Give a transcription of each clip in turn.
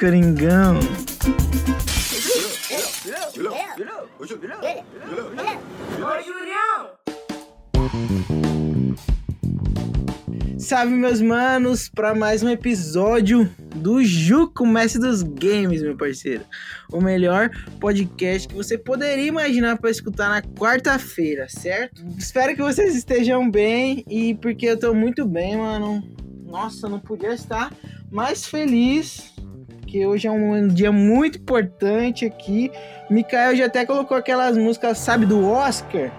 Coringão. Salve, meus manos, para mais um episódio do Juco, Mestre dos Games, meu parceiro. O melhor podcast que você poderia imaginar para escutar na quarta-feira, certo? Espero que vocês estejam bem e porque eu tô muito bem, mano. Nossa, não podia estar mais feliz que hoje é um dia muito importante aqui. Mikael já até colocou aquelas músicas, sabe, do Oscar.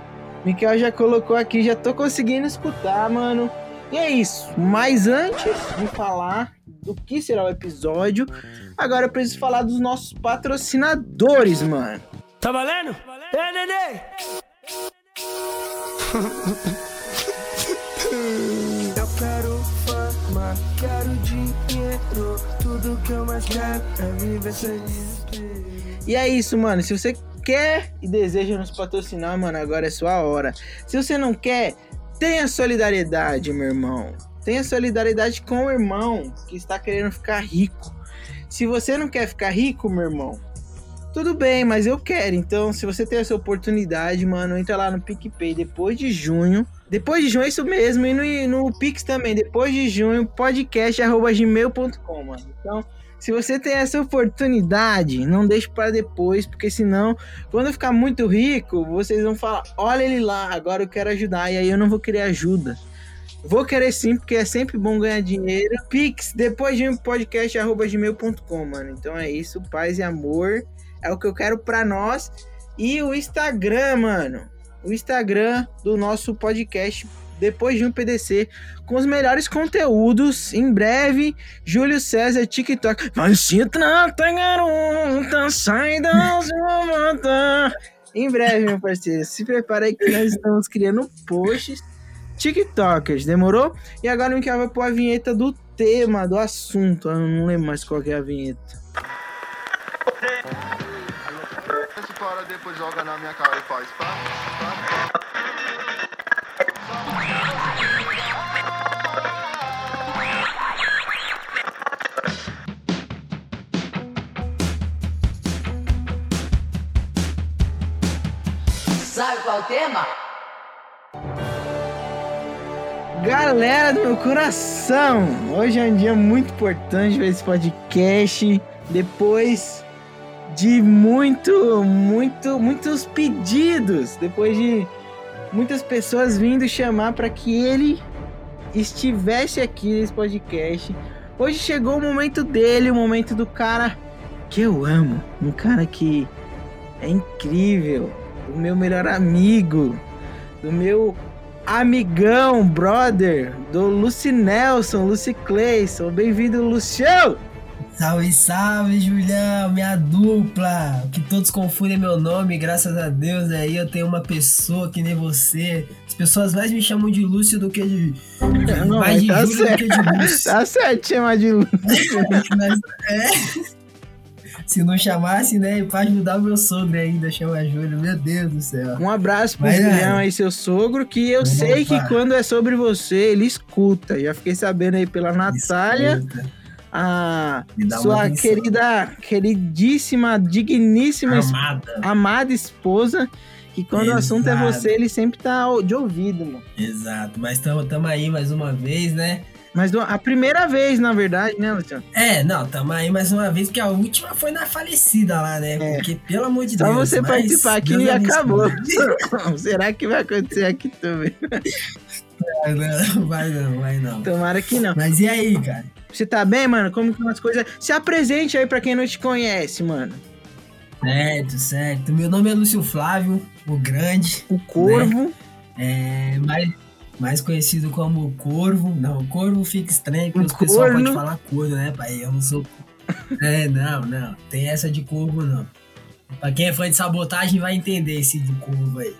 Mikael já colocou aqui, já tô conseguindo escutar, mano. E é isso. Mas antes de falar do que será o episódio, agora eu preciso falar dos nossos patrocinadores, mano. Tá valendo? É, neném! Eu quero fama, quero dinheiro. Tudo que eu mais quero é sem desespero. E é isso, mano. Se você quer e deseja nos patrocinar, mano, agora é sua hora. Se você não quer, tenha solidariedade, meu irmão. Tenha solidariedade com o irmão que está querendo ficar rico. Se você não quer ficar rico, meu irmão, tudo bem, mas eu quero. Então, se você tem essa oportunidade, mano, entra lá no PicPay depois de junho. Depois de junho é isso mesmo. E no, no Pix também. Depois de junho, podcast.gmail.com, mano. Então, se você tem essa oportunidade, não deixe para depois, porque senão, quando eu ficar muito rico, vocês vão falar: olha ele lá, agora eu quero ajudar. E aí eu não vou querer ajuda. Vou querer sim, porque é sempre bom ganhar dinheiro. Pix, depois de um podcast, arroba gmail.com, mano. Então é isso, paz e amor. É o que eu quero pra nós. E o Instagram, mano. O Instagram do nosso podcast, depois de um PDC, com os melhores conteúdos. Em breve, Júlio César, TikTok. Vai se trata, garota, sai da. Em breve, meu parceiro. Se prepara aí que nós estamos criando posts TikTokers, demorou? E agora o Mikael vai pôr a vinheta do tema, do assunto. Eu não lembro mais qual é a vinheta. Esse para depois joga na minha cara e faz pá, pá. Sabe qual é o tema? Galera do meu coração, hoje é um dia muito importante para esse podcast. Depois de muito, muito, muitos pedidos, depois de muitas pessoas vindo chamar para que ele estivesse aqui nesse podcast. Hoje chegou o momento dele, o momento do cara que eu amo, um cara que é incrível, o meu melhor amigo, do meu amigão, brother, do Lucy Nelson, Lucy Clayson. Bem-vindo, Lucião! Salve, salve, Julião, minha dupla. Que todos confundem meu nome, graças a Deus aí eu tenho uma pessoa que nem você. As pessoas mais me chamam de Lúcio do que de. Não, mais de tá Júlio do que de certo, Lúcio. tá certo chamar de Lúcio. Mas, é. Se não chamasse, né, pra ajudar o meu sogro ainda, chama Júlio. Meu Deus do céu. Um abraço pro Mas, Julião é. aí, seu sogro, que eu sei que quando é sobre você, ele escuta. Já fiquei sabendo aí pela Natália, Escuta. A sua querida, queridíssima, digníssima, Amada. amada esposa, que quando o assunto é Exato. você, ele sempre tá de ouvido, mano. Exato. Mas tamo, tamo aí mais uma vez, né? Mas a primeira vez, na verdade, né, Luciano? É, não, tamo aí mais uma vez, porque a última foi na falecida lá, né? É. Porque, pelo amor de Só Deus. você mas participar aqui e acabou. Será que vai acontecer aqui também? Não, vai não, vai não. Tomara que não. Mas e aí, cara? Você tá bem, mano? Como que são as coisas? Se apresente aí pra quem não te conhece, mano. Certo, certo. Meu nome é Lúcio Flávio, o Grande, O Corvo. é, mais, mais conhecido como Corvo. Não, Corvo fica estranho, porque os pessoal podem falar corvo, né, pai? Eu não sou. É, não, não. Tem essa de corvo, não. Pra quem é fã de sabotagem vai entender esse de corvo aí.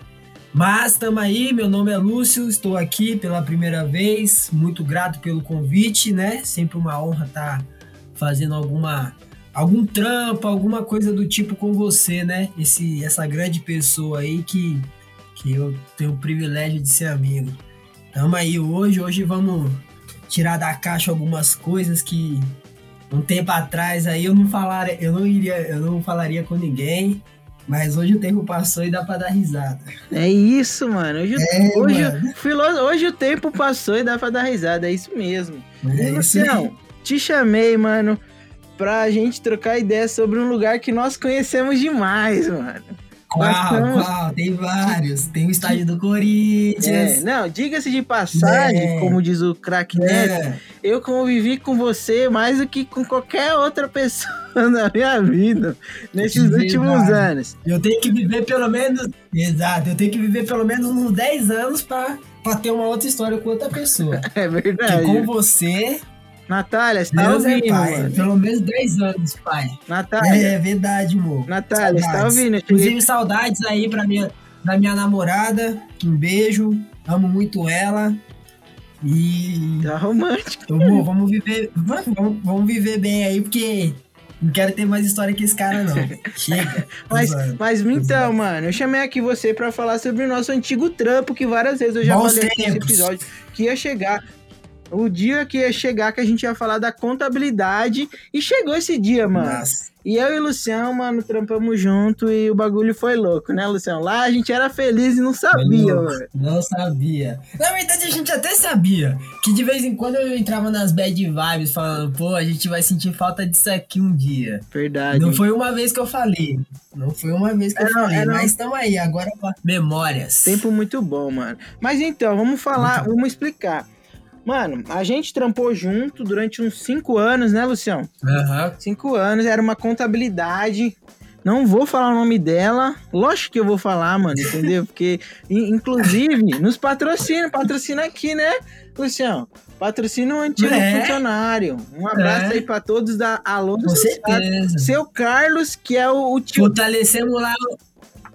Mas tamo aí, meu nome é Lúcio, estou aqui pela primeira vez, muito grato pelo convite, né? Sempre uma honra estar fazendo alguma algum trampo, alguma coisa do tipo com você, né? Esse essa grande pessoa aí que que eu tenho o privilégio de ser amigo. Tamo aí hoje, hoje vamos tirar da caixa algumas coisas que um tempo atrás aí eu não falaria, eu não iria, eu não falaria com ninguém, mas hoje o tempo passou e dá pra dar risada. É isso, mano. Hoje, É, hoje, mano. filo- hoje o tempo passou e dá pra dar risada. É isso mesmo. É E. Lucião, te chamei, mano, pra gente trocar ideia sobre um lugar que nós conhecemos demais, mano. Qual, qual? Tem vários. Tem o estádio do É, Corinthians. não, diga-se de passagem, É. como diz o craque É. eu convivi com você mais do que com qualquer outra pessoa na minha vida nesses últimos anos. Eu tenho que viver pelo menos. Exato, eu tenho que viver pelo menos uns 10 anos pra ter uma outra história com outra pessoa. É Porque verdade. com você, Natália, você tá Deus é ouvindo, pai. mano? Pelo menos 10 anos, pai. Natália, É verdade, amor. Natália, você tá Saudades. ouvindo? Inclusive, saudades aí pra minha, da minha namorada. Um beijo. Amo muito ela. E. Tá romântico. Amor, vamos viver. Vamos, vamos viver bem aí, porque não quero ter mais história que esse cara, não. Chega. Mas, Mano. mas então, mano, eu chamei aqui você pra falar sobre o nosso antigo trampo, que várias vezes eu já Bons falei nesse episódio, que ia chegar. O dia que ia chegar que a gente ia falar da contabilidade. E chegou esse dia, mano. Nossa. E eu e o Luciano, mano, trampamos junto e o bagulho foi louco, né, Luciano? Lá a gente era feliz e não sabia, mano. Não sabia. Na verdade, a gente até sabia. Que de vez em quando eu entrava nas bad vibes falando, pô, a gente vai sentir falta disso aqui um dia. Verdade. Não foi uma vez que eu falei. Não foi uma vez que eu Era- falei. era- Mas estamos aí, agora pra memórias. Tempo muito bom, mano. Mas então, vamos falar, vamos explicar. Mano, a gente trampou junto durante uns cinco anos, né, Luciano? Aham. Cinco anos, era uma contabilidade. Não vou falar o nome dela. Lógico que eu vou falar, mano, entendeu? Porque, in- inclusive, nos patrocina, patrocina aqui, né, Luciano? Patrocina um antigo É. funcionário. Um abraço É. aí pra todos da Alô Com certeza. Seu Carlos, que é o, o tio. Fortalecemos lá.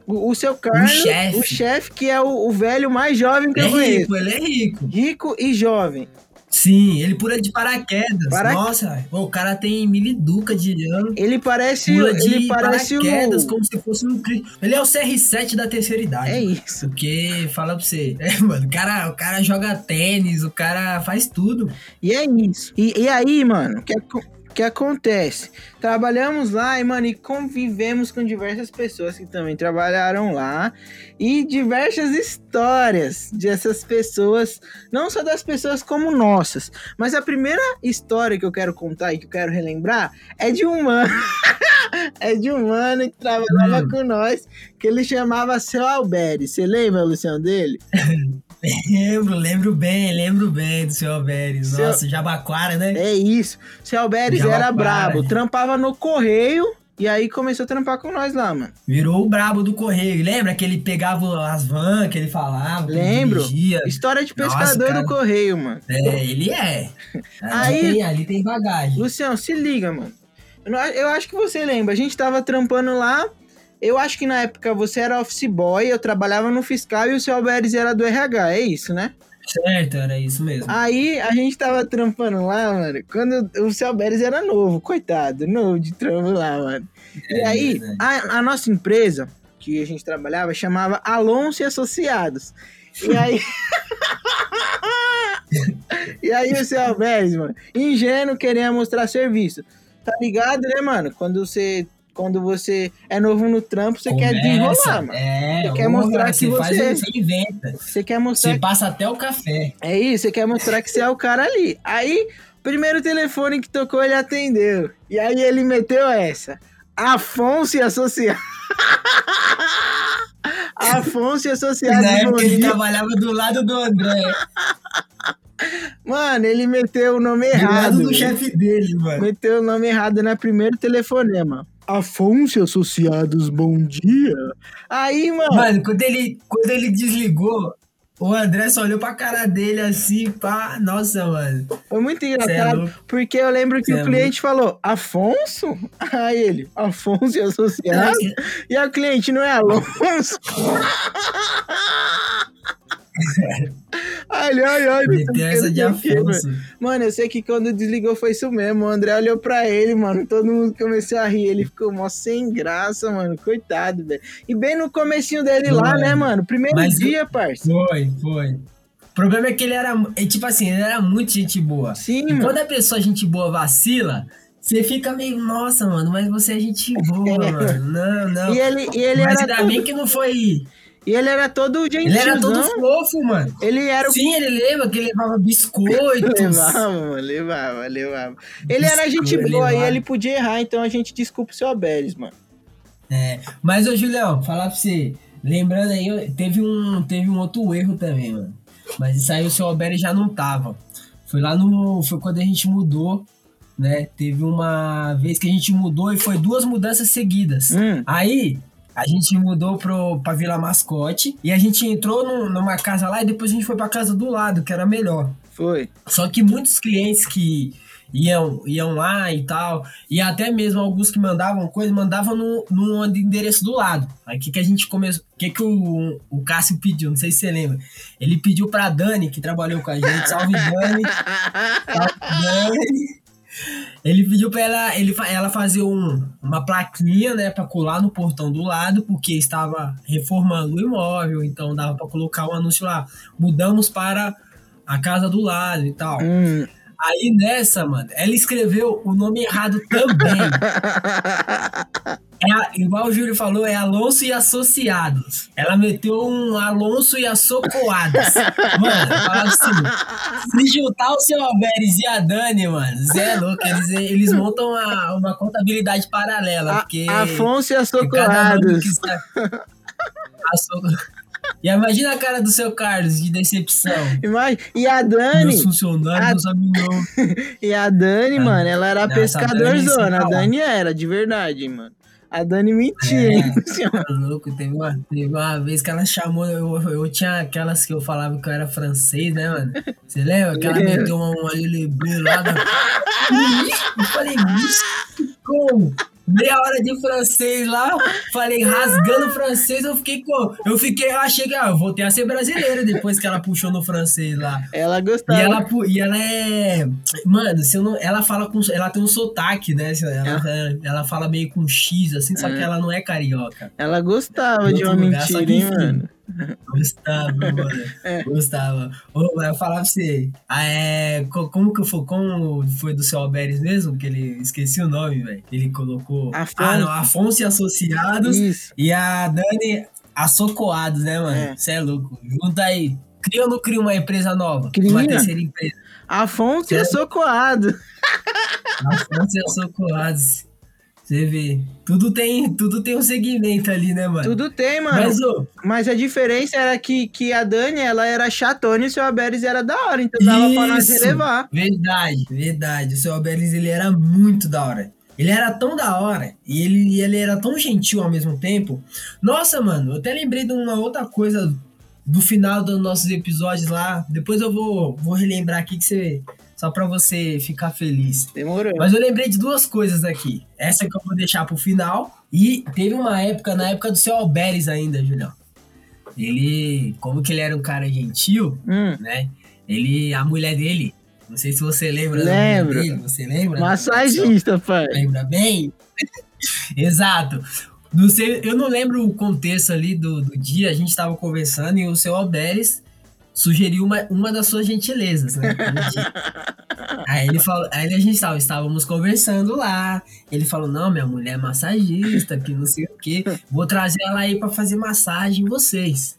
O, o seu Carlos, chefe. o chefe, que é o, o velho mais jovem que Ele eu é conheço. rico, ele é rico. Rico e jovem. Sim, ele pula de paraquedas. Para- Nossa, o cara tem miliduca de ano. Ele parece, Pula de ele parece paraquedas o. como se fosse um Ele é o CR7 da terceira idade. É isso. Porque, fala pra você, é, mano, o cara, o cara joga tênis, o cara faz tudo. E é isso. E, e aí, mano, o que, aco- que acontece? Trabalhamos lá e, mano, e convivemos com diversas pessoas que também trabalharam lá. E diversas histórias dessas pessoas, não só das pessoas como nossas. Mas a primeira história que eu quero contar e que eu quero relembrar é de um mano. é de um mano que trabalhava Hum. com nós, que ele chamava Seu Alberi. Você lembra, Luciano, dele? Lembro, lembro bem, lembro bem do seu Alveres. Seu- Nossa, Jabaquara, né? É isso. Seu Alberes era brabo, para. trampava no correio e aí começou a trampar com nós lá, mano. Virou o brabo do correio. Lembra que ele pegava as vans que ele falava? que Lembro. dirigia? História de Nossa, pescador cara. do correio, mano. É, ele é. Ali, Aí- tem, ali tem bagagem. Luciano, se liga, mano. Eu acho que você lembra, a gente tava trampando lá. Eu acho que na época você era office boy, eu trabalhava no fiscal e o seu Alberes era do RH, é isso, né? Certo, era isso mesmo. Aí a gente tava trampando lá, mano, quando o seu Alberes era novo, coitado, novo de trampo lá, mano. E É aí, verdade. a, a nossa empresa, que a gente trabalhava, chamava Alonso e Associados. E aí. e aí o seu Alves, mano, ingênuo, queria mostrar serviço. Tá ligado, né, mano? Quando você. Quando você é novo no trampo, você quer Começa, desenrolar, mano. É, Você quer mostrar você que faz, você- Você inventa. Você quer mostrar Você passa até o café. É isso, você quer mostrar que você é o cara ali. Aí, primeiro telefone que tocou, ele atendeu. E aí ele meteu essa. Afonso e Associados. Afonso e Na Associados. bom época ele trabalhava do lado do André. Mano, ele meteu o nome Do lado errado. do chefe dele, mano. Meteu o nome errado no primeiro telefonema. Afonso e Associados, bom dia. Aí, mano. Mano, quando ele, quando ele desligou, o André só olhou pra cara dele assim, pá. Nossa, mano. Foi muito é engraçado, louco. porque eu lembro que Cê o é cliente falou, Afonso? Aí ele, Afonso e Associados? E o cliente, não é Alonso? ai, ai, ai. Essa de Afonso. Mano, eu sei que quando desligou foi isso mesmo. O André olhou pra ele, mano. Todo mundo começou a rir. Ele ficou mó sem graça, mano. Coitado, velho. E bem no comecinho dele lá, Mano, né, mano? Primeiro mas dia, parça. Foi, foi. O problema é que ele era, é, tipo assim, ele era muito gente boa. Sim, E mano. quando a pessoa gente boa vacila, Você fica meio, nossa, mano, mas você é gente boa, mano. Não, não. E ele, e ele mas era ainda bem todo, que não foi. E ele era todo gentil. Ele era todo fofo, mano. Ele era o Sim, ele lembra que ele levava biscoitos. Levava, mano, levava, levava. Ele era gente boa e levava. ele podia errar, então a gente desculpa o seu Abeles, mano. É, mas, ô Julião, falar pra você, lembrando aí, teve um, teve um outro erro também, mano. Mas isso aí o seu Alberto já não tava. Foi lá no. Foi quando a gente mudou, né? Teve uma vez que a gente mudou e foi duas mudanças seguidas. Hum. Aí. A gente mudou pro, pra Vila Mascote e a gente entrou num- numa casa lá e depois a gente foi pra casa do lado, que era melhor. Foi. Só que muitos clientes que iam, iam lá e tal, e até mesmo alguns que mandavam coisa, mandavam no, no endereço do lado. Aí o que, que a gente começou. O que, que o, o Cássio pediu? Não sei se você lembra. Ele pediu pra Dani, que trabalhou com a gente. Salve, Dani. Salve, Dani. Ele pediu pra ela, ele, ela fazer um, uma plaquinha, né, pra colar no portão do lado, porque estava reformando o imóvel, então dava pra colocar um anúncio lá. Mudamos para a casa do lado e tal. Hum. Aí nessa, mano, ela escreveu o nome errado também. É a- igual o Júlio falou, é Alonso e Associados. Ela meteu um Alonso e Assocoadas. Mano, falava assim: se juntar o seu Alberes e a Dani, mano, Zé é louco, eles, eles montam uma, uma contabilidade paralela. A- porque Afonso e cada nome Assocorados. que está- Assoco- E imagina a cara do seu Carlos de decepção. Imagina- E a Dani, Meus funcionários a- sabem não. e a Dani, Ah, mano, ela era Dani pescadorzona. A Dani era, de verdade, mano. A Dani mentia, É. hein? Tá louco, teve uma, teve uma vez que ela chamou, eu, eu tinha aquelas que eu falava que eu era francês, né, mano? Você lembra? Que ela meteu uma, uma lá. Da... Eu falei, bicho, como? Meia hora de francês lá, falei, rasgando francês, eu fiquei com. Eu fiquei, eu achei que ah, eu voltei a ser brasileira depois que ela puxou no francês lá. Ela E gostava. ela, pu- e ela é. Mano, se eu não, ela fala com. Ela tem um sotaque, né? Ela, ela fala meio com X, assim, só que ela não é carioca. Ela gostava de uma lugar, mentira, hein, mano? Gostava, mano. É. Gostava. Eu falava pra você. ah, é, co- como que foi? Como foi do seu Alberes mesmo? Que ele esqueci o nome, velho. Ele colocou. Afonso. Ah, não, Afonso e Associados. Isso. E a Dani Assocoados, né, mano? É. Você é. louco. Junta aí. Cria ou não cria uma empresa nova? Cria. Uma terceira empresa. Afonso e É. Assocoado. Afonso e Assocoados. Você vê. Tudo tem, tudo tem um segmento ali, né, mano? Tudo tem, mano. Mas, ô, Mas a diferença era que, que a Dani, ela era chatona e o seu Aberes era da hora. Então dava pra nós Isso. relevar. Verdade, verdade. O seu Alberes, ele era muito da hora. Ele era tão da hora e ele, ele era tão gentil ao mesmo tempo. Nossa, mano, eu até lembrei de uma outra coisa do final dos nossos episódios lá. Depois eu vou, vou relembrar aqui que você. Só pra você ficar feliz. Demorou. Mas eu lembrei de duas coisas aqui. Essa que eu vou deixar pro final. E teve uma época, na época do seu Alberes ainda, Julião. Ele, como que ele era um cara gentil, Hum, né? Ele, a mulher dele, não sei se você lembra Lembro. dele, você lembra? massagista, pai. Lembra bem? Exato. Não sei, eu não lembro o contexto ali do, do dia, a gente tava conversando e o seu Alberes sugeriu uma, uma das suas gentilezas, né? Aí ele falou, aí a gente tava, estávamos conversando lá. Ele falou: Não, minha mulher é massagista, que não sei o quê. Vou trazer ela aí pra fazer massagem em vocês.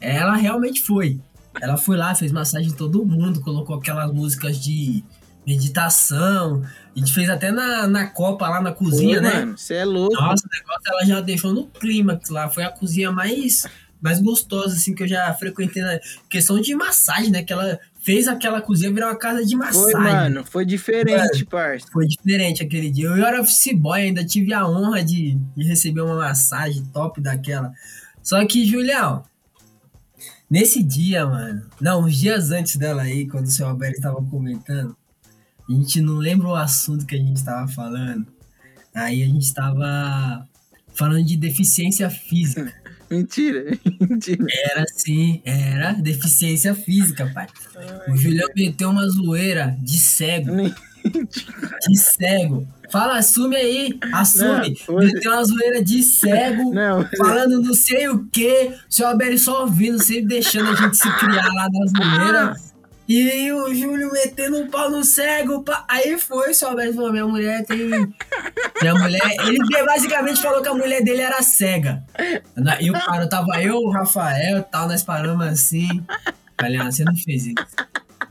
Ela realmente foi. Ela foi lá, fez massagem em todo mundo, colocou aquelas músicas de meditação. A gente fez até na, na copa lá na cozinha, Pô, né? mano, você é louco. Nossa, o negócio ela já deixou no clímax lá. Foi a cozinha mais, mais gostosa, assim, que eu já frequentei na questão de massagem, né? Que ela fez aquela cozinha virar uma casa de massagem. Foi, mano, foi diferente, parça. Foi diferente aquele dia. Eu era office boy, ainda tive a honra de, de receber uma massagem top daquela. Só que, Julião, nesse dia, mano, não, uns dias antes dela aí, quando o seu Alberto tava comentando, a gente não lembra o assunto que a gente tava falando. Aí a gente tava falando de deficiência física. Mentira, mentira. Era sim, era deficiência física, pai. O Julião meteu uma zoeira de cego. De cego. Fala, assume aí, assume. Não, hoje- Meteu uma zoeira de cego, Não, falando não sei o que. O seu Alberto só ouvindo, sempre deixando a gente se criar lá na zoeira. E aí o Júlio metendo um pau no cego. pá. Aí foi, só mesmo falou, minha mulher tem. Minha mulher. Ele basicamente falou que a mulher dele era cega. E o cara tava eu, o Rafael e tal, nós paramos assim. Falei, ah, você não fez isso.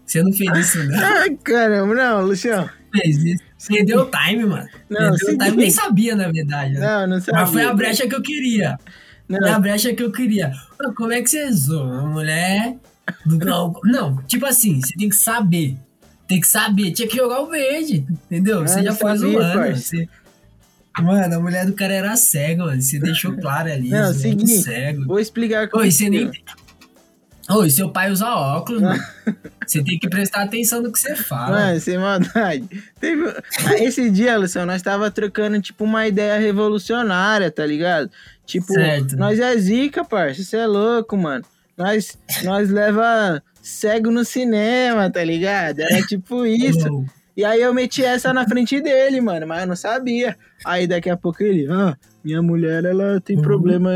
Você não fez isso, não. Ai, caramba, não, Luciano. Fez isso. Perdeu o time, mano. Não, Perdeu o time. Nem sabia, na verdade. né? Não, não sabia. Mas foi a brecha que eu queria. Não. Foi a brecha que eu queria. Como é que você zoa uma mulher grau? Não, tipo assim, você tem que saber. Tem que saber. Tinha que jogar o verde, entendeu? Ah, você já não foi sabia, zoando. parça. Você... Mano, a mulher do cara era cega, mano. Você deixou claro ali. Não, seguinte, cego. Vou explicar como Oi, você nem. que- Oi, seu pai usa óculos, mano. Você tem que prestar atenção no que você fala. Mano, sem maldade. Teve... Ah, Esse dia, Luciano, nós tava trocando, tipo, uma ideia revolucionária, tá ligado? Tipo, Certo. nós é zica, parça. Você é louco, mano. Nós, nós leva cego no cinema, tá ligado? Era tipo isso. E aí eu meti essa na frente dele, mano, mas eu não sabia. Aí daqui a pouco ele, ah, minha mulher, ela tem Uhum. problema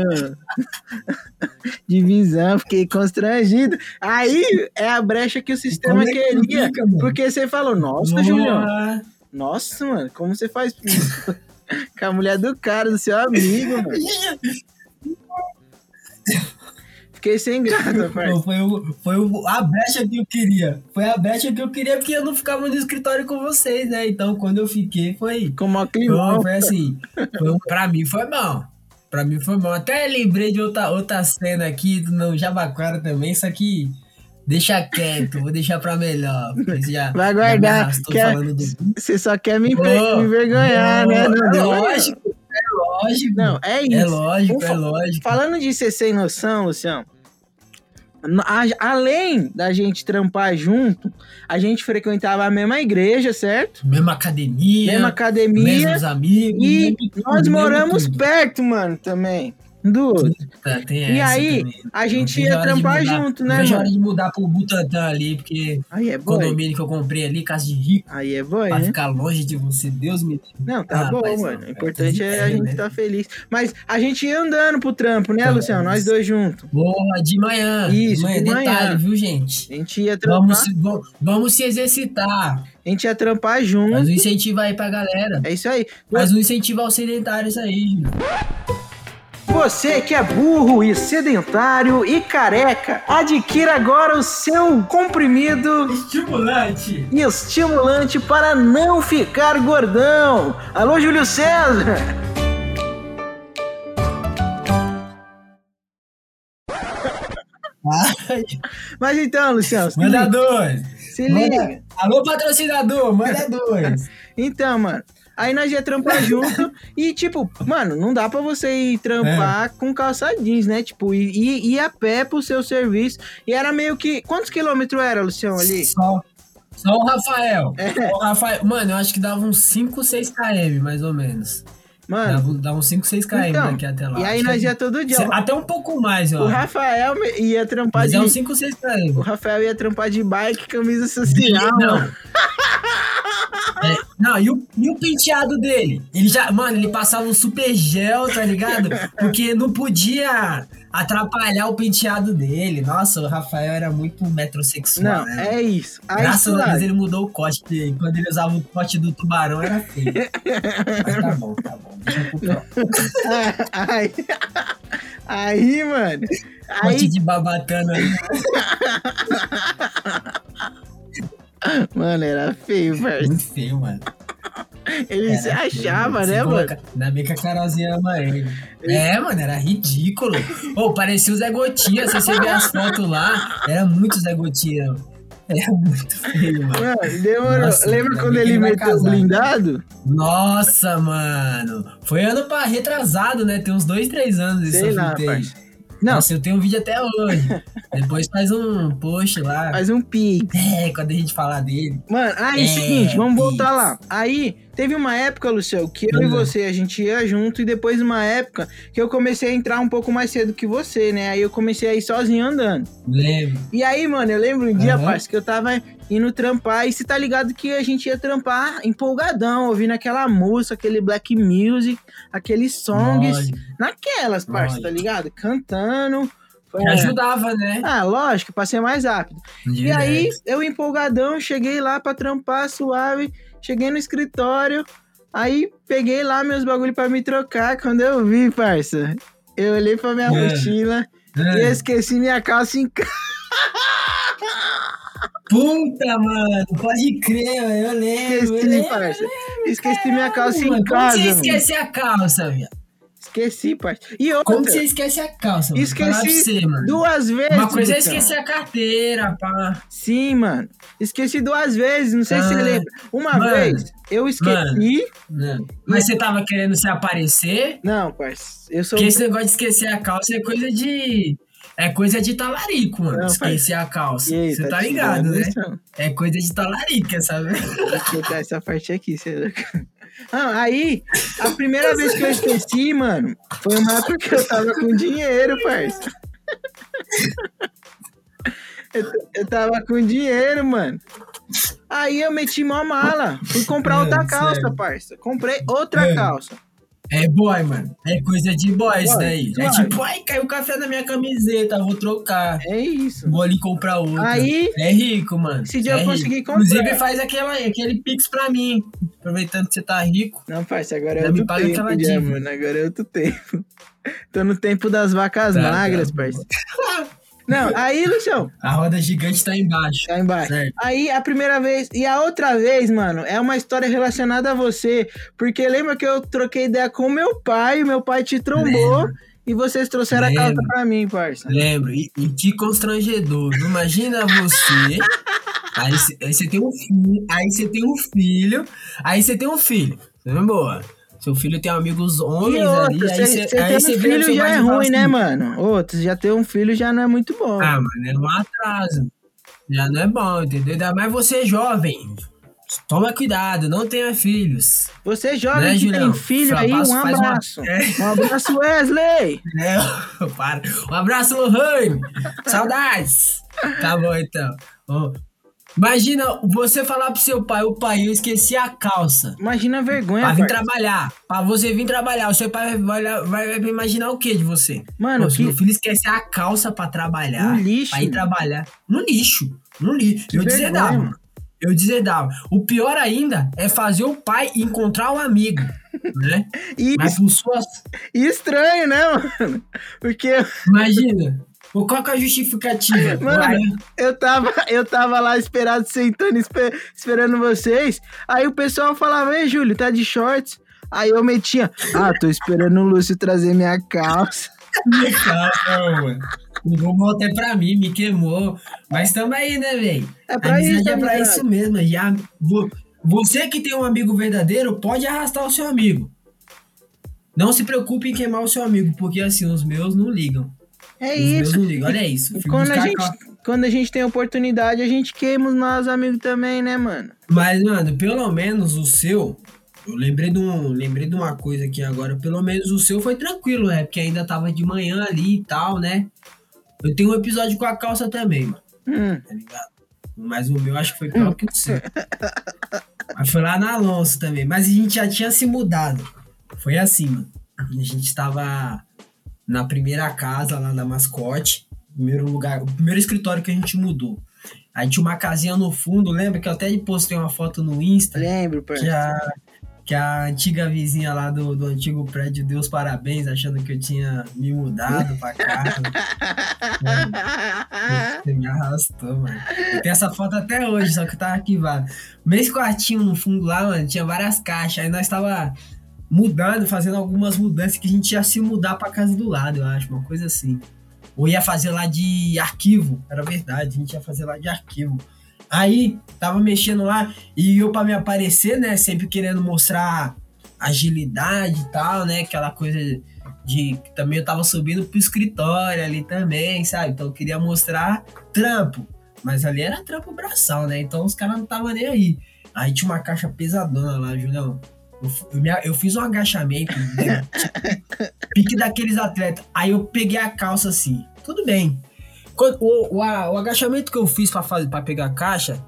de visão, fiquei constrangido. Aí é a brecha que o sistema é que queria. fica, porque você falou, nossa, Porra. Julião, nossa, mano, como você faz isso? Com a mulher do cara, do seu amigo, mano. Fiquei sem graça. Pô, Foi, o, foi o- a brecha que eu queria. Foi a brecha que eu queria porque eu não ficava no escritório com vocês, né? Então, quando eu fiquei, foi. Com o maior Foi, foi assim. Foi, pra mim foi bom. Pra mim foi bom. Até lembrei de outra, outra cena aqui no Jabaquara também, só que deixa quieto, vou deixar pra melhor. Já, Vai guardar, do. Você só quer me, Pô, me envergonhar, né? Não é lógico, é lógico. Não, é isso. É lógico, Vamos é lógico. Falando de ser sem noção, Luciano, no- a- além da gente trampar junto, a gente frequentava a mesma igreja, certo? Mesma academia, mesma academia. mesmos amigos. E nós moramos perto, mano, também. Do outro. Tá, tem E aí, também. a gente ia trampar mudar- junto, né, vejo hora de mudar pro Butantã ali, porque Aí é condomínio que eu comprei ali, casa de rico, Aí é bom, pra né? ficar longe de você, Deus me. Não, tá Ah, bom, mas mano. O é importante tudo é a gente né? estar feliz. Mas a gente ia andando pro trampo, né, Então, Luciano? Nós dois juntos. Boa, de manhã. Isso, de manhã, de manhã. detalhe, viu, gente? A gente ia trampar, Vamos, se- vamos, vamos se exercitar. a gente ia trampar junto. Faz um incentivo aí pra galera. É isso aí. Faz um incentivo aos sedentários aí. Você que é burro e sedentário e careca, adquira agora o seu comprimido Estimulante. estimulante para não ficar gordão. Alô, Júlio César! Mas então, Luciano, Manda dois. Se Manda- liga. Alô, patrocinador, manda dois. Então, mano, aí nós ia trampar junto e, tipo, mano, não dá pra você ir trampar com calça jeans, né? Tipo, ir, ir, a pé pro seu serviço. E era meio que. Quantos quilômetros era, Luciano, ali? Só, só o Rafael. Só o Rafael. Mano, eu acho que dava uns 5, 6 km, mais ou menos. Mano, Dava, dava uns 5, 6 km então, daqui até lá. e aí Acho nós que- ia todo dia. Cê- Até um pouco mais, ó. O Rafael ia trampar Mas de. é uns 5, 6 O km. Rafael ia trampar de bike, camisa social. Não. É, não, e o, e o penteado dele? Ele já, mano, ele passava um super gel, tá ligado? Porque não podia atrapalhar o penteado dele. Nossa, o Rafael era muito metrosexual. Não, né? é isso. Aí, Graças a. Deus ele mudou o corte, quando ele usava o corte do tubarão era feio. Mas tá bom, tá bom. Aí, aí, mano. Aí, de babatana mano, era feio, velho. Muito feio, mano. Ele se achava, né, mano? Ainda bem que a Carolzinha ama ele. É, mano, era ridículo. Ô, parecia o Zé Gotinha. Se você ver as fotos lá, era muito Zé Gotinha. Era muito feio, mano. Mano, demorou. Nossa, Lembra quando ele meteu o casar. blindado? Nossa, mano. Foi ano pra retrasado, né? Tem uns dois, três anos esse Sei lá. Não, Nossa, eu tenho um vídeo até hoje. Depois faz um post lá. faz um pi. É, quando a gente falar dele. Mano, aí, É, seguinte, vamos voltar isso. lá. Aí, teve uma época, Luciano, que eu e Uhum. você, a gente ia junto, e depois uma época que eu comecei a entrar um pouco mais cedo que você, né? Aí eu comecei a ir sozinho andando. Lembro. E aí, mano, eu lembro um dia, Aham. parça, que eu tava indo trampar, e você tá ligado que a gente ia trampar empolgadão, ouvindo aquela música, aquele black music, aqueles songs, naquelas, parça, tá ligado? Cantando, Foi- Ajudava, né? Ah, lógico, pra ser mais rápido. E aí, eu empolgadão, cheguei lá pra trampar suave, cheguei no escritório, aí peguei lá meus bagulho pra me trocar. Quando eu vi, parça, eu olhei pra minha É. mochila e eu É. esqueci minha calça em casa. Puta, mano, pode crer, mano, eu lembro. eu Esqueci, lembro. parça. Esqueci minha calça Mano, em como casa. você mano. esquece a calça, viado? Esqueci, parça. E outra, Como você esquece a calça, mano? Esqueci você, mano. duas vezes. Uma coisa é esquecer a carteira, pá. Sim, mano. Esqueci duas vezes, não sei se você Ah, lembra. Uma mano, vez, eu esqueci. né? Mas você tava querendo se aparecer? Não, parça. Eu sou. Porque esse negócio de esquecer a calça é coisa de. É coisa de talarico, mano. Não, esquecer a calça. Aí, Você tá te ligado, né? lição? É coisa de talarico, quer saber? Vou cortar essa parte aqui, você é louco. Ah, aí, a primeira vez que eu esqueci, mano, foi uma época que eu tava com dinheiro, parça. Eu, eu tava com dinheiro, mano. Aí eu meti mó mala. Fui comprar É, outra calça, parça. Comprei outra É. calça. É boy, mano. É coisa de boy isso daí. É tipo, ai, caiu café na minha camiseta, vou trocar. É isso. Vou ali comprar outra. Aí, É rico, mano. esse dia é eu rico. consegui comprar. Inclusive, faz aquela, aquele pix pra mim. Aproveitando que você tá rico. Não, parça, agora é Já me outro paga tempo, já, dívida. mano. Agora é outro tempo. Tô no tempo das vacas Tá, magras, tá. parça. Não, aí, Lucião, A roda gigante tá embaixo. Tá embaixo. Certo. Aí a primeira vez. E a outra vez, mano, é uma história relacionada a você. Porque lembra que eu troquei ideia com meu pai, meu pai te trombou Lembro. e vocês trouxeram a calça pra mim, parça. Lembro. E, e que constrangedor. Imagina você. Aí você tem um filho. Aí você tem um filho. Aí você tem um filho. Boa. Seu filho tem amigos homens outra, ali. Aí você você aí você um vira pro filho já é ruim, né, mano? Outro, já ter um filho já não é muito bom. Ah, mano, é um atraso. Já não é bom, entendeu? Ainda mais você jovem. Toma cuidado, não tenha filhos. Você jovem Né, que Julião? tem filho aí, um uma- abraço. É. Um abraço, Wesley. É, para. Um abraço, Lohane. Saudades. Tá bom, então. Imagina você falar pro seu pai, o pai, eu esqueci a calça. Imagina a vergonha, Pra vir parça. trabalhar. Pra você vir trabalhar. O seu pai vai, vai, vai- imaginar o que de você? Mano, Pô, que- meu filho esquece a calça pra trabalhar. No lixo. Pra ir trabalhar. No lixo. No lixo. Que eu vergonha, deserdava. mano. Eu deserdava. O pior ainda é fazer o pai encontrar o amigo. Né? E, Mas por suas. e estranho, né, mano? Porque Imagina. Qual que é a justificativa? Mano, Vai. eu tava, eu tava lá esperado, sentando, espe- esperando vocês. Aí o pessoal falava, ei, Júlio, tá de shorts? Aí eu metia, ah, tô esperando o Lúcio trazer minha calça. Não, mano. Mudou até pra mim, me queimou. Mas tamo aí, né, velho? É pra Amizade isso, é pra isso mesmo. Já, vo- você que tem um amigo verdadeiro, pode arrastar o seu amigo. Não se preocupe em queimar o seu amigo, porque assim, os meus não ligam. É Os meus isso. não ligam. Olha isso. Quando a, gente, quando a gente tem oportunidade, a gente queima os nossos amigos também, né, mano? Mas, mano, pelo menos o seu. Eu lembrei de, um, lembrei de uma coisa aqui agora. Pelo menos o seu foi tranquilo, né? Porque ainda tava de manhã ali e tal, né? Eu tenho um episódio com a calça também, mano. Hum, tá ligado? Mas o meu acho que foi pior que o seu. Mas foi lá na Alonso também. Mas a gente já tinha se mudado. Foi assim, mano. A gente tava na primeira casa lá da mascote. Primeiro lugar, o primeiro escritório que a gente mudou. Aí tinha uma casinha no fundo, lembra que eu até postei uma foto no Insta lembro, que a, que a antiga vizinha lá do, do antigo prédio deu os parabéns, achando que eu tinha me mudado pra cá. Você me arrastou, mano. Eu tenho essa foto até hoje, só que tá arquivado. Mês quartinho no fundo lá, mano, tinha várias caixas. Aí nós tava mudando, fazendo algumas mudanças que a gente ia se mudar pra casa do lado, eu acho, uma coisa assim. Ou ia fazer lá de arquivo, era verdade, a gente ia fazer lá de arquivo. Aí, tava mexendo lá e eu pra me aparecer, né, sempre querendo mostrar agilidade e tal, né, aquela coisa de também eu tava subindo pro escritório ali também, sabe? Então eu queria mostrar trampo, mas ali era trampo braçal, né? Então os caras não tava nem aí. Aí tinha uma caixa pesadona lá, Julião. Eu, eu, fiz um agachamento, né? pique daqueles atletas. Aí eu peguei a calça assim, tudo bem. Quando- o, o, o agachamento que eu fiz pra pegar a caixa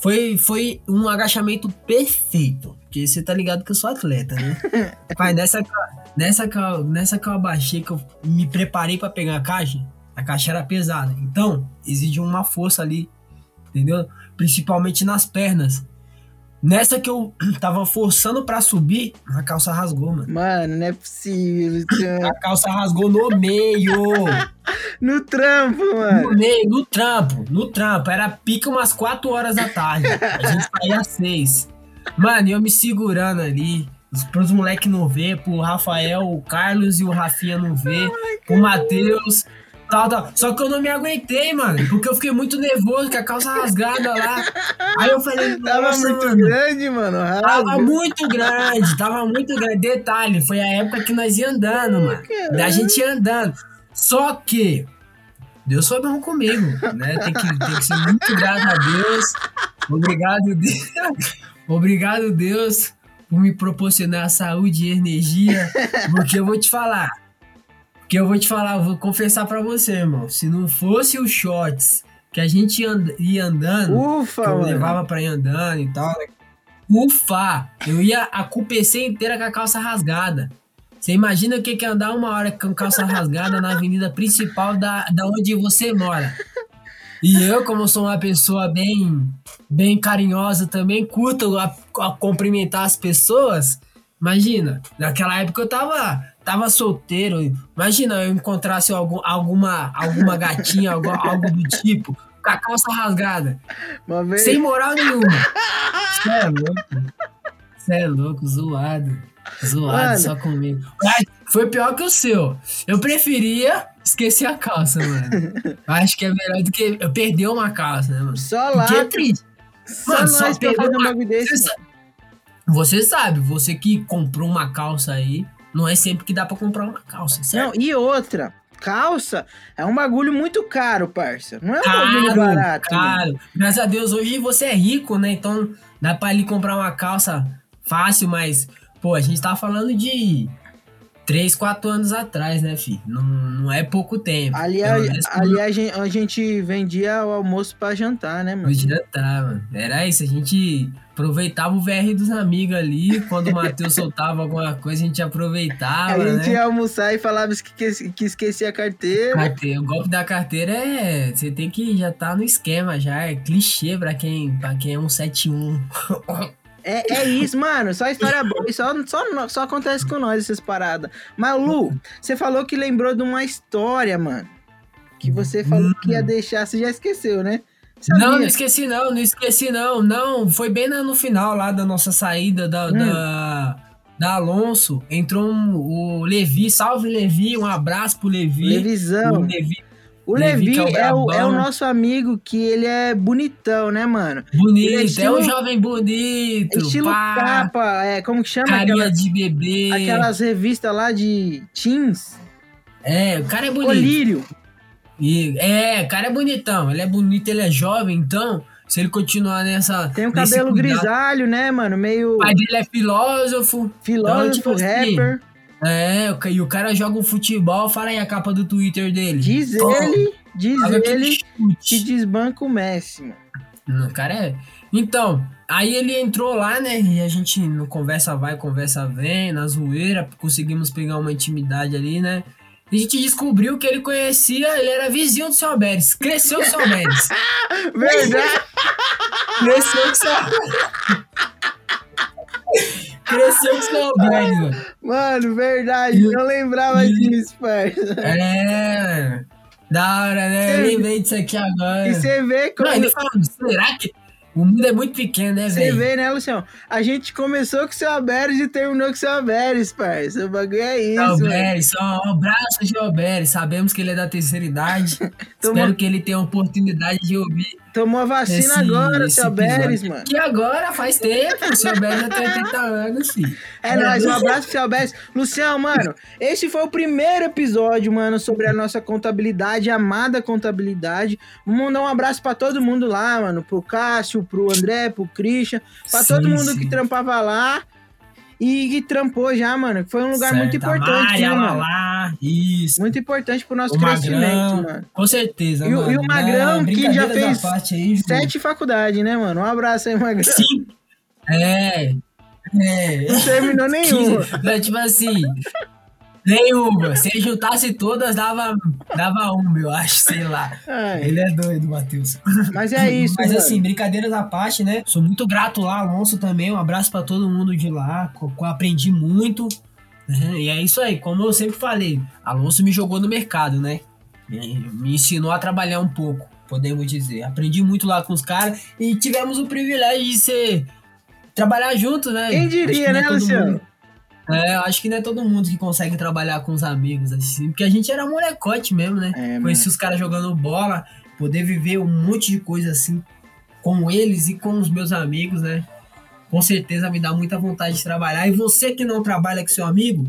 foi, foi um agachamento perfeito. Porque você tá ligado que eu sou atleta, né? Pai, nessa, que eu- nessa, que eu- nessa que eu abaixei, que eu me preparei pra pegar a caixa, A caixa era pesada. Então, exigia uma força ali, entendeu? Principalmente nas pernas. Nessa que eu tava forçando pra subir, a calça rasgou, mano. Mano, não é possível. A calça rasgou no meio. No trampo, mano. No meio, no trampo, no trampo. Era pica umas 4 horas da tarde. A gente saía às 6. Mano, eu me segurando ali. os- Pros moleques não ver, pro Rafael, o Carlos e o Rafinha não ver, pro Matheus, tal, tal. Só que eu não me aguentei, mano, porque eu fiquei muito nervoso com a calça rasgada lá. Aí eu falei, Tava muito mano. grande, mano. Tava rasga. muito grande, tava muito grande. Detalhe, foi a época que nós ia andando, mano. Da gente ia andando. Só que Deus foi bom comigo, né? Tem que, tem que ser muito grato a Deus. Obrigado, Deus. Obrigado, Deus, por me proporcionar saúde e energia. Porque eu vou te falar. Porque eu vou te falar, eu vou confessar pra você, irmão. Se não fosse os shots que a gente ia and- ia andando, Ufa, que eu mano. levava pra ir andando e tal. né? Ufa! Eu ia a com o PC inteira com a calça rasgada. Você imagina o que que é andar uma hora com calça rasgada na avenida principal da, da onde você mora. E eu, como sou uma pessoa bem, bem carinhosa também, curto a, a cumprimentar as pessoas. Imagina, naquela época eu tava, tava solteiro. Imagina eu encontrasse algum, alguma, alguma gatinha, algo, algo do tipo, com a calça rasgada. Vez. Sem moral nenhuma. Você é louco. Você é louco, zoado. Zoado Mano. só comigo. Mas foi pior que o seu. Eu preferia esquecer a calça, mano. Acho que é melhor do que eu perder uma calça, né, mano? Só lá. É triste. Só Mano, só um uma- desse. Você mano. sabe, você sabe, você que comprou uma calça aí, não é sempre que dá pra comprar uma calça, Não, certo? e outra. Calça é um bagulho muito caro, parça. Não é um bagulho Caro, barato. mano. caro. Graças a Deus, hoje você é rico, né? Então dá pra ali comprar uma calça fácil, mas, pô, a gente tá falando de 3, 4 anos atrás, né, filho? Não, não é pouco tempo. Ali, Pelo a, gente, vendia o almoço pra jantar, né, mano? Podia tá, mano. Era isso, a gente aproveitava o VR dos amigos ali. Quando o Matheus soltava alguma coisa, a gente aproveitava, a gente né? ia almoçar e falava que, que, que esquecia a carteira. Carteira, o golpe da carteira é. Você tem que já tá no esquema, já. É clichê pra quem, pra quem é um 71. É, é isso, mano. Só história boa. E Só, só, só acontece com nós essas paradas. Mas, Lu, você falou que lembrou de uma história, mano. Que você falou que ia deixar. Você já esqueceu, né? Sabia? Não, não esqueci não, não esqueci não. Não, foi bem no final lá da nossa saída da, Hum. da, da Alonso. Entrou um- o Levi, salve Levi, um abraço pro Levi. O Levisão. Levi, O Levi, Levi é o é o, é nosso amigo que ele é bonitão, né, mano? bonito, é é, estilo- um jovem bonito. Estilo pá, capa, é, como que chama? carinha Aquelas, de bebê. aquelas revistas lá de teens. É, o cara é bonito. Colírio. E, é, o cara é bonitão. Ele é bonito, ele é jovem, então, se ele continuar nessa. Tem um cabelo cuidado- grisalho, né, mano? Meio O pai dele é filósofo. filósofo, então, tipo assim, rapper. É, o e o cara joga um futebol. Fala aí a capa do Twitter dele. Diz Pô, ele, diz ele que desbanca o Messi, mano. O cara é. Então, aí ele entrou lá, né? E a gente no conversa vai, conversa vem, na zoeira, conseguimos pegar uma intimidade ali, né? E a gente descobriu que ele conhecia, ele era vizinho do seu Alberes. Cresceu o seu Alberes. Verdade. Cresceu o seu Cresceu com seu Alberes, mano. Verdade. E- Não lembrava e- disso, parça. É. Da hora, né? Eu lembrei disso aqui agora. E você vê como. Não, ele falando, será que o mundo é muito pequeno, né, Você velho? vê, né, Luciano? A gente começou com o seu Aberes e terminou com o seu Aberes, parça. O bagulho é isso. Alberes, só um abraço de Alberes. Sabemos que ele é da terceira idade. Espero que ele tenha a oportunidade de ouvir Tomou a vacina esse, agora, esse seu episódio. mano. Que agora faz tempo, o seu Alberes já tem 80 anos, filho. É nóis, um abraço pro seu Aberes. Luciano, mano, esse foi o primeiro episódio, mano, sobre a nossa contabilidade, amada contabilidade. Vamos mandar um abraço pra todo mundo lá, mano. Pro Cássio, pro André, pro Christian, pra Sim, todo mundo sim. que trampava lá e que trampou já, mano. Foi um lugar muito Certo, a importante, Mari, né, mano? Lala, isso. Muito importante pro nosso o crescimento, Magrão, mano. com certeza, E o- mano. e o Magrão, Não, que já fez aí. Sete faculdades, né, mano? Um abraço aí, Magrão. Sim. É. É. Não terminou nenhuma. Que- é, tipo assim. Nenhuma. Se juntasse todas, dava, dava uma, eu acho, sei lá. Ai, Ele é doido, Matheus. mas é isso, Mas mano. assim, brincadeiras à parte, né? Sou muito grato lá, Alonso também. Um abraço pra todo mundo de lá. Aprendi muito. né? E é isso aí, como eu sempre falei, Alonso me jogou no mercado, né? Me ensinou a trabalhar um pouco, podemos dizer. Aprendi muito lá com os caras e tivemos o privilégio de ser. trabalhar junto, né? Quem que diria, é né, Luciano? mundo- É, eu acho que não é todo mundo que consegue trabalhar com os amigos, assim, porque a gente era molecote mesmo, né? É, Conheci os caras jogando bola, poder viver um monte de coisa assim com eles e com os meus amigos, né? Com certeza me dá muita vontade de trabalhar. E você que não trabalha com seu amigo,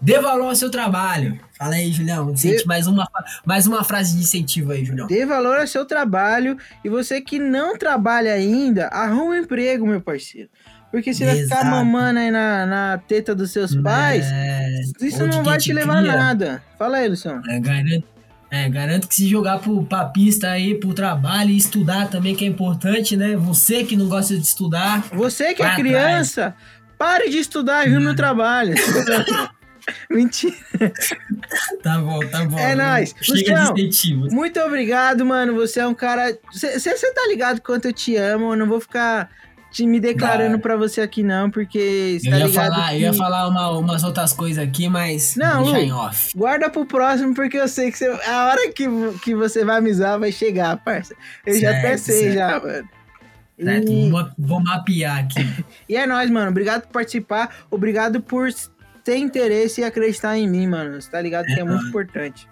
dê valor ao seu trabalho. Fala aí, Julião. Sente mais, uma, mais uma frase de incentivo aí, Julião. Dê valor ao seu trabalho. E você que não trabalha ainda, arruma um emprego, meu parceiro. Porque se vai ficar mamando aí na, na teta dos seus pais, É, isso onde não vai te levar cria, nada. Fala aí, Luciano. É, garanto, é, garanto que se jogar pro, pra pista aí, pro trabalho e estudar também, que é importante, né? Você que não gosta de estudar, Você que é criança, pare de estudar e viu no trabalho. Mentira. tá bom, tá bom. É nóis. Chega Luciano. Muito obrigado, mano. Você é um cara. Você tá ligado quanto eu te amo. Eu não vou ficar te me declarando pra você aqui, não, porque você Eu tá ia falar, que... eu ia falar uma- umas outras coisas aqui, mas Não, deixa em off. Guarda pro próximo, porque eu sei que você- a hora que, que você vai usar vai chegar, parça. Eu já até Certo, sei, certo. já, mano. Certo? E, Vou, vou mapear aqui. e é nóis, mano. Obrigado por participar. Obrigado por ter interesse e acreditar em mim, mano. Você tá ligado que é muito nóis. importante.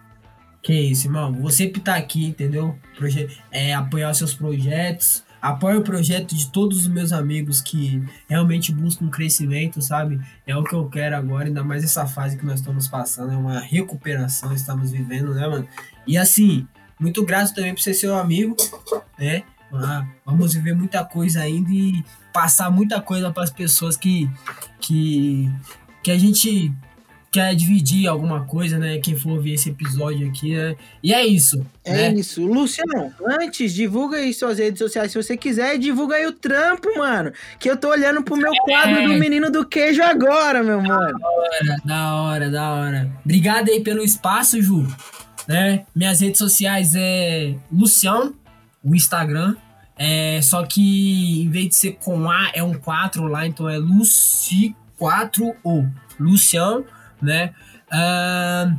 Que isso, irmão. Você que tá aqui, entendeu? Proje é, apoiar seus projetos. Apoia o projeto de todos os meus amigos que realmente buscam crescimento, sabe? É o que eu quero agora, ainda mais essa fase que nós estamos passando. É uma recuperação, estamos vivendo, né, mano? E assim, muito grato também por ser seu amigo, né? Ah, vamos viver muita coisa ainda e passar muita coisa para as pessoas que, que, que a gente quer dividir alguma coisa, né? Quem for ver esse episódio aqui, né? E é isso. É né? isso. Luciano, antes, divulga aí suas redes sociais se você quiser e divulga aí o trampo, mano. Que eu tô olhando pro meu quadro do menino do queijo agora, meu mano. Da hora, da hora. Obrigado aí pelo espaço, Ju. Né? Minhas redes sociais é Lucião, o Instagram. É, só que em vez de ser com A, é um 4 lá, então é Luci4O. Lucião, né? Ahn,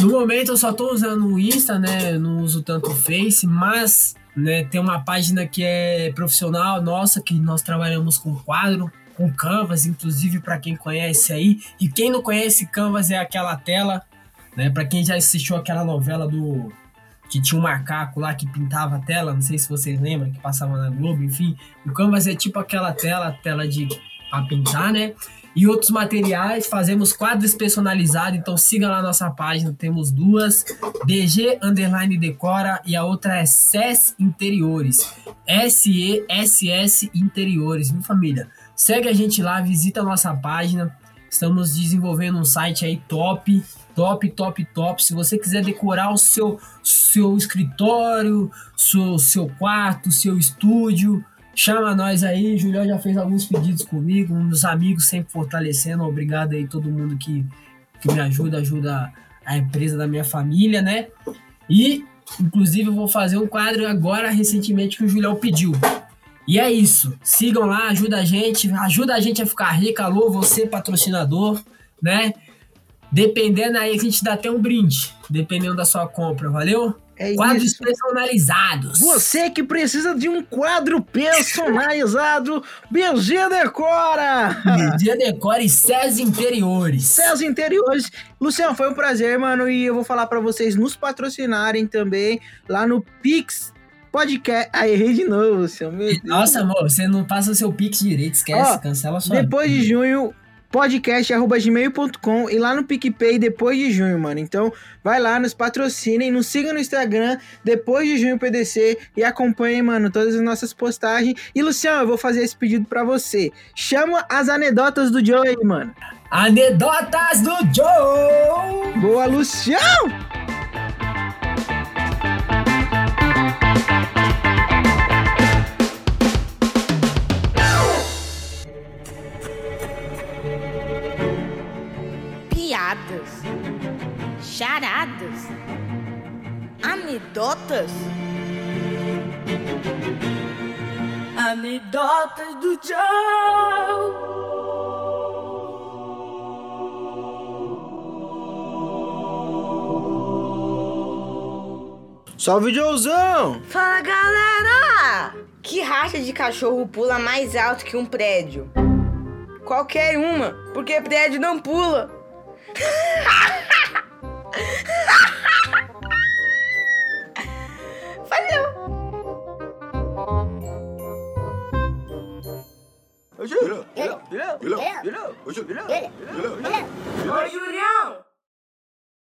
no momento eu só tô usando o Insta, né? Eu não uso tanto o Face, mas né, tem uma página que é profissional nossa, que nós trabalhamos com quadro, com Canvas, inclusive para quem conhece aí. E quem não conhece Canvas é aquela tela, né? Para quem já assistiu aquela novela do que tinha um macaco lá que pintava a tela, não sei se vocês lembram, que passava na Globo, enfim. O Canvas é tipo aquela tela, tela de para pintar, né? E outros materiais, fazemos quadros personalizados, então siga lá nossa página, temos duas, BG Underline Decora e a outra é SES Interiores, S-E-S-S Interiores, viu família? Segue a gente lá, visita a nossa página, estamos desenvolvendo um site aí top, top, top, top. Se você quiser decorar o seu, seu escritório, seu, seu quarto, seu estúdio, chama nós aí. Julião já fez alguns pedidos comigo, um dos amigos sempre fortalecendo. Obrigado aí todo mundo que, que me ajuda, ajuda a empresa da minha família, né? E, inclusive, eu vou fazer um quadro agora, recentemente, que o Julião pediu. E é isso. Sigam lá, ajuda a gente, ajuda a gente a ficar rico. Alô, você, patrocinador, né? Dependendo aí, a gente dá até um brinde, dependendo da sua compra, valeu? É Quadros isso. personalizados. Você que precisa de um quadro personalizado, BG Decora! Dia Decore e SES Interiores. Céus Interiores. Luciano, foi um prazer, mano. E eu vou falar pra vocês nos patrocinarem também lá no Pix Podcast. Aí, errei de novo, Luciano. Meu Deus. Nossa, amor, você não passa o seu pix direito, esquece, Ó, cancela sua. Depois de junho, podcast.gmail.com e lá no PicPay depois de junho, mano. Então, vai lá, nos patrocinem, nos sigam no Instagram depois de junho PDC e acompanhem, mano, todas as nossas postagens. E, Luciano, eu vou fazer esse pedido pra você. Chama as anedotas do Joe aí, mano. Anedotas do Joe! Boa, Luciano! Anedotas? Anedotas do Joe. Salve, Joezão! Fala galera! Que raça de cachorro pula mais alto que um prédio? Qualquer uma, porque prédio não pula. 유령 유령 유령 유령 유령 유령 유령 유령 유령 유령